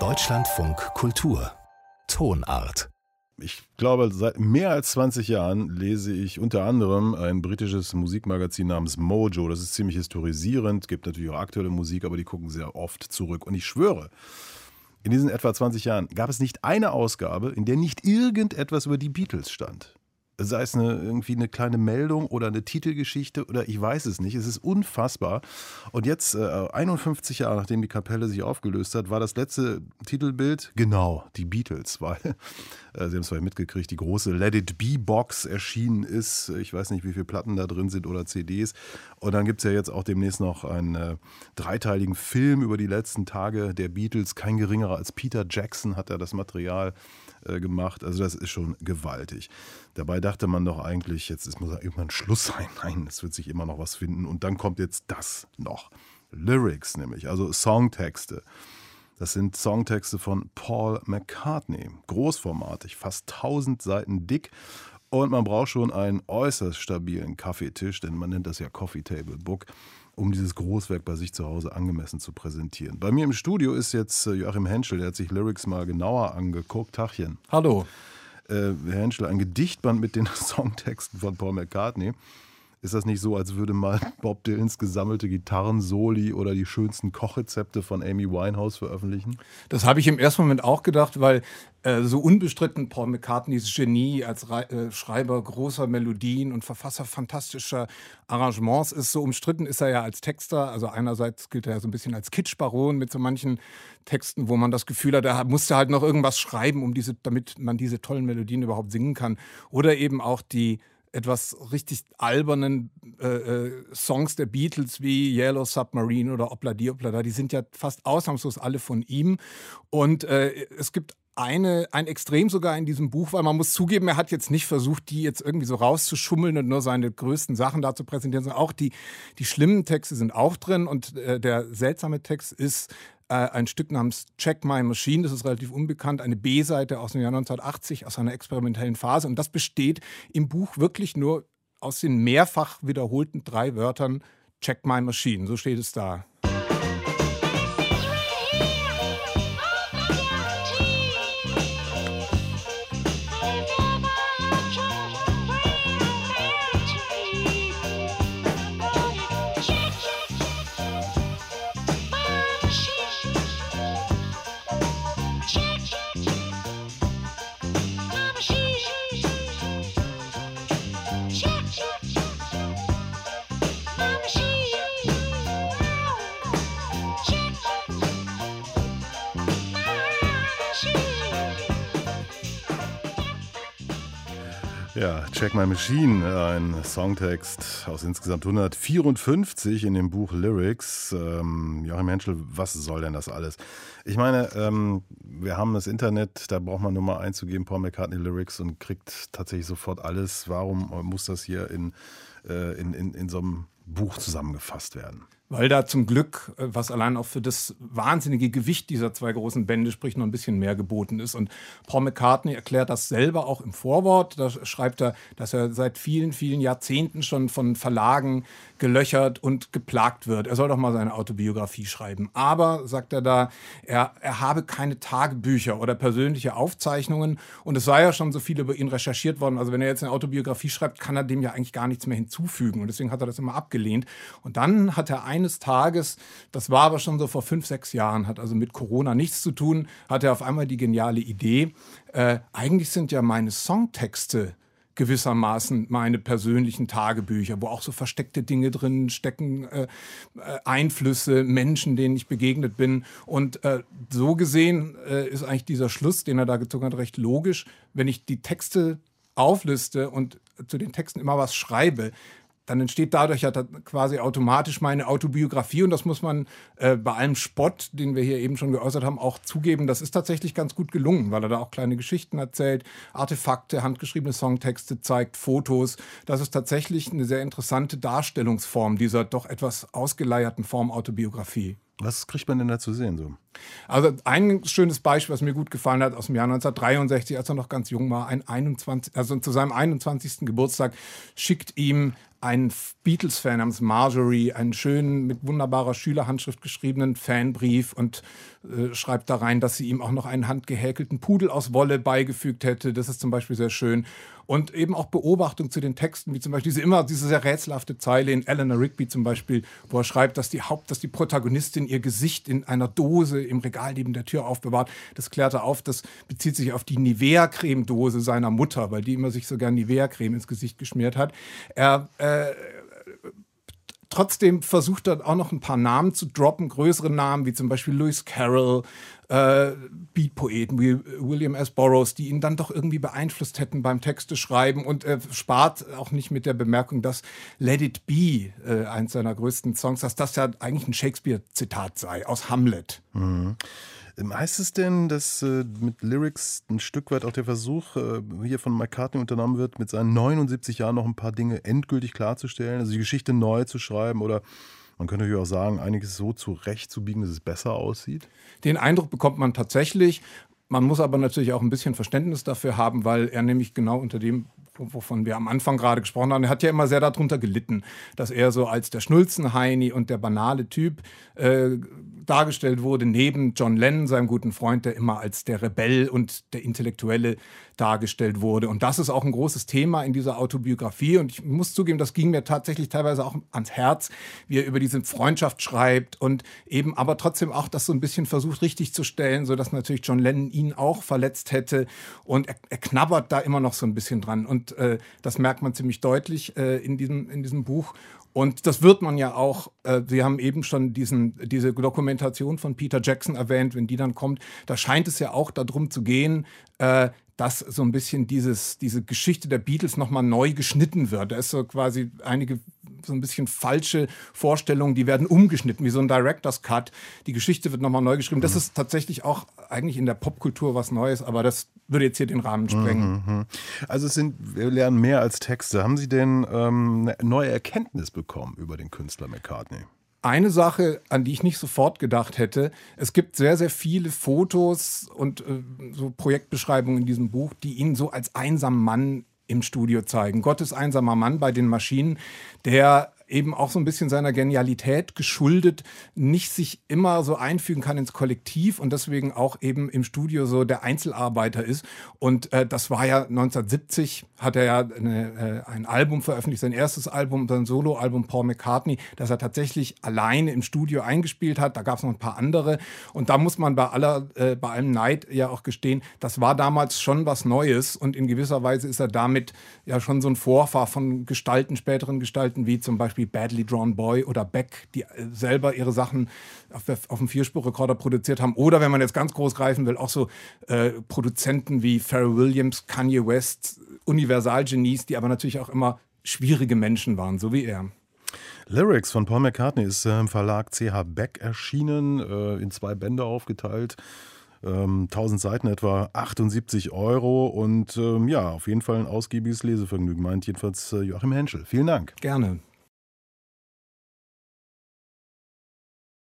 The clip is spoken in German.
Deutschlandfunk Kultur Tonart ich glaube, seit mehr als 20 Jahren lese ich unter anderem ein britisches Musikmagazin namens Mojo. Das ist ziemlich historisierend, gibt natürlich auch aktuelle Musik, aber die gucken sehr oft zurück. Und ich schwöre, in diesen etwa 20 Jahren gab es nicht eine Ausgabe, in der nicht irgendetwas über die Beatles stand sei es eine, irgendwie eine kleine Meldung oder eine Titelgeschichte oder ich weiß es nicht. Es ist unfassbar. Und jetzt, äh, 51 Jahre nachdem die Kapelle sich aufgelöst hat, war das letzte Titelbild genau die Beatles, weil äh, Sie haben es vielleicht mitgekriegt, die große Let It Be Box erschienen ist. Ich weiß nicht, wie viele Platten da drin sind oder CDs. Und dann gibt es ja jetzt auch demnächst noch einen äh, dreiteiligen Film über die letzten Tage der Beatles. Kein geringerer als Peter Jackson hat er das Material äh, gemacht. Also das ist schon gewaltig. Dabei dachte man doch eigentlich, jetzt muss ja irgendwann Schluss sein. Nein, es wird sich immer noch was finden. Und dann kommt jetzt das noch. Lyrics nämlich, also Songtexte. Das sind Songtexte von Paul McCartney. Großformatig, fast 1000 Seiten dick. Und man braucht schon einen äußerst stabilen Kaffeetisch, denn man nennt das ja Coffee Table Book um dieses Großwerk bei sich zu Hause angemessen zu präsentieren. Bei mir im Studio ist jetzt äh, Joachim Henschel, der hat sich Lyrics mal genauer angeguckt. Tachchen. Hallo. Äh, Herr Henschel, ein Gedichtband mit den Songtexten von Paul McCartney. Ist das nicht so, als würde mal Bob Dylans gesammelte Gitarrensoli oder die schönsten Kochrezepte von Amy Winehouse veröffentlichen? Das habe ich im ersten Moment auch gedacht, weil äh, so unbestritten Paul McCartneys Genie als Re äh, Schreiber großer Melodien und Verfasser fantastischer Arrangements ist. So umstritten ist er ja als Texter. Also einerseits gilt er ja so ein bisschen als Kitschbaron mit so manchen Texten, wo man das Gefühl hat, er musste halt noch irgendwas schreiben, um diese, damit man diese tollen Melodien überhaupt singen kann. Oder eben auch die etwas richtig albernen äh, äh, Songs der Beatles wie Yellow Submarine oder Obladi Oblada, die sind ja fast ausnahmslos alle von ihm. Und äh, es gibt eine, ein Extrem sogar in diesem Buch, weil man muss zugeben, er hat jetzt nicht versucht, die jetzt irgendwie so rauszuschummeln und nur seine größten Sachen da zu präsentieren, sondern auch die, die schlimmen Texte sind auch drin und äh, der seltsame Text ist äh, ein Stück namens Check My Machine, das ist relativ unbekannt, eine B-Seite aus dem Jahr 1980, aus einer experimentellen Phase. Und das besteht im Buch wirklich nur aus den mehrfach wiederholten drei Wörtern Check My Machine. So steht es da. Ja, Check My Machine, ein Songtext aus insgesamt 154 in dem Buch Lyrics. Ähm, Joachim Henschel, was soll denn das alles? Ich meine, ähm, wir haben das Internet, da braucht man nur mal einzugeben, Paul McCartney Lyrics und kriegt tatsächlich sofort alles. Warum muss das hier in, äh, in, in, in so einem Buch zusammengefasst werden? weil da zum Glück, äh, was allein auch für das wahnsinnige Gewicht dieser zwei großen Bände spricht, noch ein bisschen mehr geboten ist. Und Paul McCartney erklärt das selber auch im Vorwort. Da schreibt er, dass er seit vielen, vielen Jahrzehnten schon von Verlagen gelöchert und geplagt wird. Er soll doch mal seine Autobiografie schreiben. Aber, sagt er da, er, er habe keine Tagebücher oder persönliche Aufzeichnungen. Und es sei ja schon so viel über ihn recherchiert worden. Also wenn er jetzt eine Autobiografie schreibt, kann er dem ja eigentlich gar nichts mehr hinzufügen. Und deswegen hat er das immer abgelehnt. Und dann hat er eines Tages, das war aber schon so vor fünf, sechs Jahren, hat also mit Corona nichts zu tun, hat er auf einmal die geniale Idee, äh, eigentlich sind ja meine Songtexte gewissermaßen meine persönlichen Tagebücher, wo auch so versteckte Dinge drin stecken, äh, äh, Einflüsse, Menschen, denen ich begegnet bin. Und äh, so gesehen äh, ist eigentlich dieser Schluss, den er da gezogen hat, recht logisch. Wenn ich die Texte aufliste und zu den Texten immer was schreibe, dann entsteht dadurch ja quasi automatisch meine Autobiografie und das muss man äh, bei allem Spott, den wir hier eben schon geäußert haben, auch zugeben. Das ist tatsächlich ganz gut gelungen, weil er da auch kleine Geschichten erzählt, Artefakte, handgeschriebene Songtexte zeigt, Fotos. Das ist tatsächlich eine sehr interessante Darstellungsform dieser doch etwas ausgeleierten Form Autobiografie. Was kriegt man denn da zu sehen so? Also ein schönes Beispiel, was mir gut gefallen hat aus dem Jahr 1963, als er noch ganz jung war, ein 21, also zu seinem 21. Geburtstag schickt ihm einen Beatles-Fan namens Marjorie einen schönen, mit wunderbarer Schülerhandschrift geschriebenen Fanbrief und äh, schreibt da rein, dass sie ihm auch noch einen handgehäkelten Pudel aus Wolle beigefügt hätte. Das ist zum Beispiel sehr schön. Und eben auch Beobachtung zu den Texten, wie zum Beispiel diese immer diese sehr rätselhafte Zeile in Eleanor Rigby zum Beispiel, wo er schreibt, dass die Haupt, dass die Protagonistin ihr Gesicht in einer Dose im Regal neben der Tür aufbewahrt. Das klärt er auf, das bezieht sich auf die Nivea-Cremedose seiner Mutter, weil die immer sich sogar Nivea-Creme ins Gesicht geschmiert hat. Er äh, trotzdem versucht er auch noch ein paar Namen zu droppen, größere Namen wie zum Beispiel Lewis Carroll, äh, Beatpoeten wie William S. Burroughs, die ihn dann doch irgendwie beeinflusst hätten beim Texte schreiben und er spart auch nicht mit der Bemerkung, dass Let It Be, äh, eins seiner größten Songs, dass das ja eigentlich ein Shakespeare-Zitat sei aus Hamlet. Mhm. Ähm, heißt es denn, dass äh, mit Lyrics ein Stück weit auch der Versuch äh, hier von McCartney unternommen wird, mit seinen 79 Jahren noch ein paar Dinge endgültig klarzustellen, also die Geschichte neu zu schreiben oder man könnte natürlich auch sagen, einiges so zurechtzubiegen, dass es besser aussieht? Den Eindruck bekommt man tatsächlich. Man muss aber natürlich auch ein bisschen Verständnis dafür haben, weil er nämlich genau unter dem wovon wir am Anfang gerade gesprochen haben, er hat ja immer sehr darunter gelitten, dass er so als der Schnulzenheini und der banale Typ äh, dargestellt wurde, neben John Lennon, seinem guten Freund, der immer als der Rebell und der Intellektuelle dargestellt wurde. Und das ist auch ein großes Thema in dieser Autobiografie. Und ich muss zugeben, das ging mir tatsächlich teilweise auch ans Herz, wie er über diese Freundschaft schreibt und eben aber trotzdem auch das so ein bisschen versucht richtig zu stellen, sodass natürlich John Lennon ihn auch verletzt hätte. Und er, er knabbert da immer noch so ein bisschen dran. Und äh, das merkt man ziemlich deutlich äh, in, diesem, in diesem Buch. Und das wird man ja auch, äh, Sie haben eben schon diesen, diese Dokumentation von Peter Jackson erwähnt, wenn die dann kommt, da scheint es ja auch darum zu gehen, äh, dass so ein bisschen dieses, diese Geschichte der Beatles nochmal neu geschnitten wird. Da ist so quasi einige so ein bisschen falsche Vorstellungen, die werden umgeschnitten, wie so ein Director's Cut. Die Geschichte wird nochmal neu geschrieben. Das mhm. ist tatsächlich auch eigentlich in der Popkultur was Neues, aber das würde jetzt hier den Rahmen sprengen. Mhm, mhm. Also es sind, wir lernen mehr als Texte. Haben Sie denn ähm, eine neue Erkenntnis bekommen über den Künstler McCartney? Eine Sache, an die ich nicht sofort gedacht hätte. Es gibt sehr, sehr viele Fotos und äh, so Projektbeschreibungen in diesem Buch, die ihn so als einsamen Mann im Studio zeigen. Gottes einsamer Mann bei den Maschinen, der eben auch so ein bisschen seiner Genialität geschuldet, nicht sich immer so einfügen kann ins Kollektiv und deswegen auch eben im Studio so der Einzelarbeiter ist. Und äh, das war ja 1970, hat er ja eine, äh, ein Album veröffentlicht, sein erstes Album, sein Soloalbum Paul McCartney, das er tatsächlich alleine im Studio eingespielt hat. Da gab es noch ein paar andere. Und da muss man bei aller, äh, bei allem Neid ja auch gestehen, das war damals schon was Neues und in gewisser Weise ist er damit ja schon so ein Vorfahr von Gestalten, späteren Gestalten wie zum Beispiel Beispiel Badly Drawn Boy oder Beck, die äh, selber ihre Sachen auf, auf dem Vierspurrekorder produziert haben. Oder wenn man jetzt ganz groß greifen will, auch so äh, Produzenten wie Pharrell Williams, Kanye West, Universalgenies, die aber natürlich auch immer schwierige Menschen waren, so wie er. Lyrics von Paul McCartney ist äh, im Verlag CH Beck erschienen, äh, in zwei Bände aufgeteilt. 1000 ähm, Seiten etwa 78 Euro und ähm, ja, auf jeden Fall ein ausgiebiges Lesevergnügen, meint jedenfalls Joachim Henschel. Vielen Dank. Gerne.